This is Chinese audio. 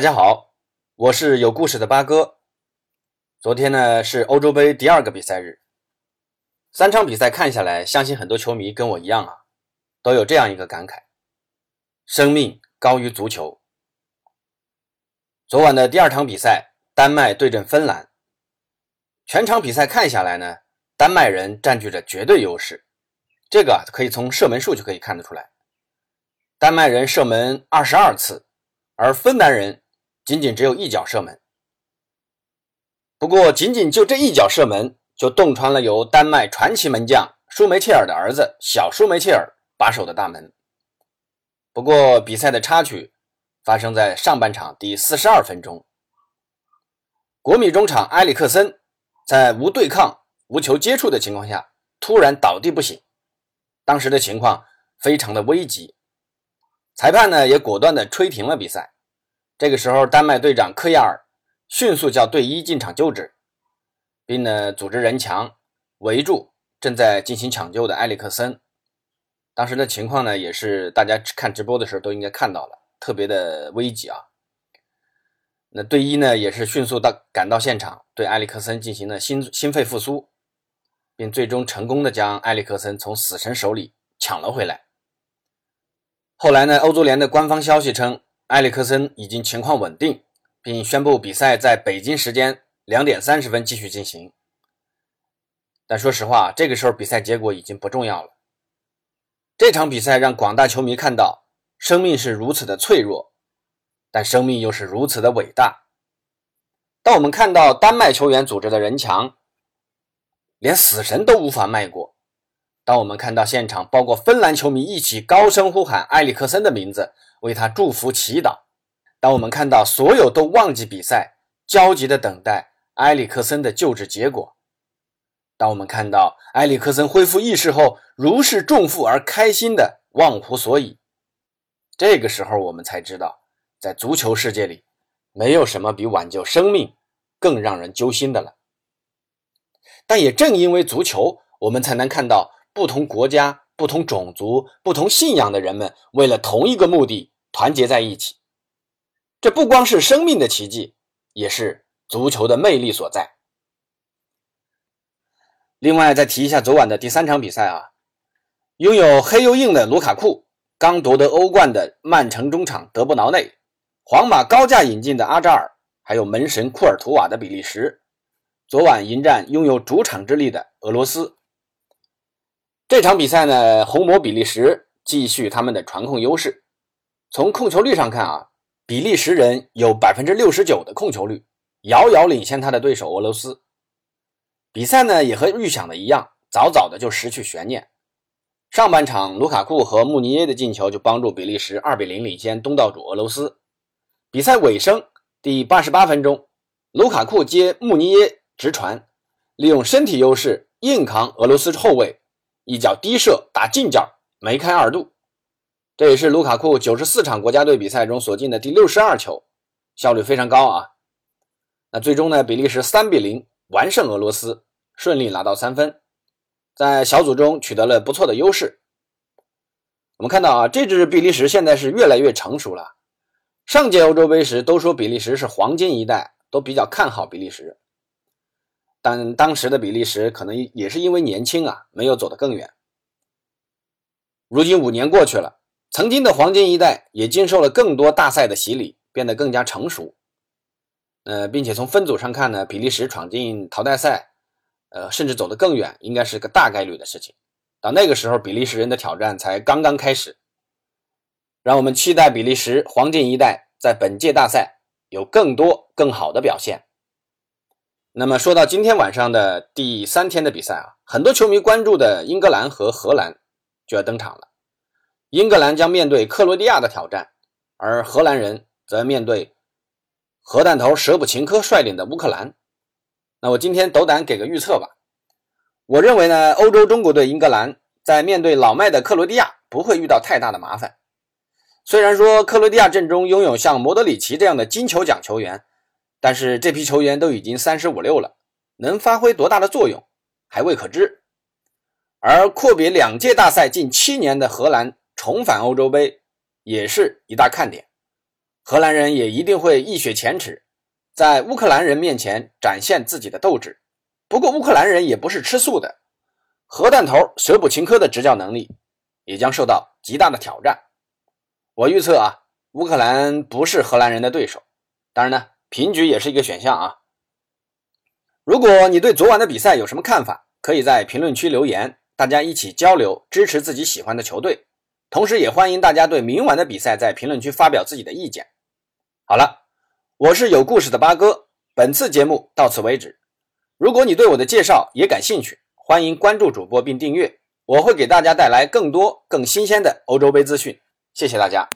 大家好，我是有故事的八哥。昨天呢是欧洲杯第二个比赛日，三场比赛看下来，相信很多球迷跟我一样啊，都有这样一个感慨：生命高于足球。昨晚的第二场比赛，丹麦对阵芬兰，全场比赛看下来呢，丹麦人占据着绝对优势，这个可以从射门数就可以看得出来。丹麦人射门二十二次，而芬兰人仅仅只有一脚射门。不过，仅仅就这一脚射门，就洞穿了由丹麦传奇门将舒梅切尔的儿子小舒梅切尔把守的大门。不过，比赛的插曲发生在上半场第四十二分钟，国米中场埃里克森在无对抗、无球接触的情况下突然倒地不醒，当时的情况非常的危急。裁判呢也果断的吹停了比赛。这个时候，丹麦队长科亚尔迅速叫队医进场救治，并呢组织人墙围住正在进行抢救的埃里克森。当时的情况呢，也是大家看直播的时候都应该看到了，特别的危急啊。那队医呢也是迅速到赶到现场，对埃里克森进行了心心肺复苏，并最终成功的将埃里克森从死神手里抢了回来。后来呢？欧足联的官方消息称，埃里克森已经情况稳定，并宣布比赛在北京时间两点三十分继续进行。但说实话，这个时候比赛结果已经不重要了。这场比赛让广大球迷看到，生命是如此的脆弱，但生命又是如此的伟大。当我们看到丹麦球员组织的人墙，连死神都无法迈过。当我们看到现场，包括芬兰球迷一起高声呼喊埃里克森的名字，为他祝福祈祷；当我们看到所有都忘记比赛，焦急地等待埃里克森的救治结果；当我们看到埃里克森恢复意识后如释重负而开心的忘乎所以，这个时候我们才知道，在足球世界里，没有什么比挽救生命更让人揪心的了。但也正因为足球，我们才能看到。不同国家、不同种族、不同信仰的人们，为了同一个目的团结在一起。这不光是生命的奇迹，也是足球的魅力所在。另外，再提一下昨晚的第三场比赛啊，拥有黑又硬的卢卡库，刚夺得欧冠的曼城中场德布劳内，皇马高价引进的阿扎尔，还有门神库尔图瓦的比利时，昨晚迎战拥有主场之力的俄罗斯。这场比赛呢，红魔比利时继续他们的传控优势。从控球率上看啊，比利时人有百分之六十九的控球率，遥遥领先他的对手俄罗斯。比赛呢也和预想的一样，早早的就失去悬念。上半场，卢卡库和穆尼耶的进球就帮助比利时二比零领先东道主俄罗斯。比赛尾声，第八十八分钟，卢卡库接穆尼耶直传，利用身体优势硬扛俄罗斯后卫。一脚低射打近角，梅开二度。这也是卢卡库九十四场国家队比赛中所进的第六十二球，效率非常高啊。那最终呢，比利时三比零完胜俄罗斯，顺利拿到三分，在小组中取得了不错的优势。我们看到啊，这支比利时现在是越来越成熟了。上届欧洲杯时都说比利时是黄金一代，都比较看好比利时。但当时的比利时可能也是因为年轻啊，没有走得更远。如今五年过去了，曾经的黄金一代也经受了更多大赛的洗礼，变得更加成熟。呃，并且从分组上看呢，比利时闯进淘汰赛，呃，甚至走得更远，应该是个大概率的事情。到那个时候，比利时人的挑战才刚刚开始。让我们期待比利时黄金一代在本届大赛有更多更好的表现。那么说到今天晚上的第三天的比赛啊，很多球迷关注的英格兰和荷兰就要登场了。英格兰将面对克罗地亚的挑战，而荷兰人则面对核弹头舍甫琴科率领的乌克兰。那我今天斗胆给个预测吧，我认为呢，欧洲中国队英格兰在面对老迈的克罗地亚不会遇到太大的麻烦。虽然说克罗地亚阵中拥有像莫德里奇这样的金球奖球员。但是这批球员都已经三十五六了，能发挥多大的作用还未可知。而阔别两届大赛近七年的荷兰重返欧洲杯，也是一大看点。荷兰人也一定会一雪前耻，在乌克兰人面前展现自己的斗志。不过，乌克兰人也不是吃素的，核弹头舍普琴科的执教能力也将受到极大的挑战。我预测啊，乌克兰不是荷兰人的对手。当然呢，平局也是一个选项啊。如果你对昨晚的比赛有什么看法，可以在评论区留言，大家一起交流，支持自己喜欢的球队。同时，也欢迎大家对明晚的比赛在评论区发表自己的意见。好了，我是有故事的八哥，本次节目到此为止。如果你对我的介绍也感兴趣，欢迎关注主播并订阅，我会给大家带来更多更新鲜的欧洲杯资讯。谢谢大家。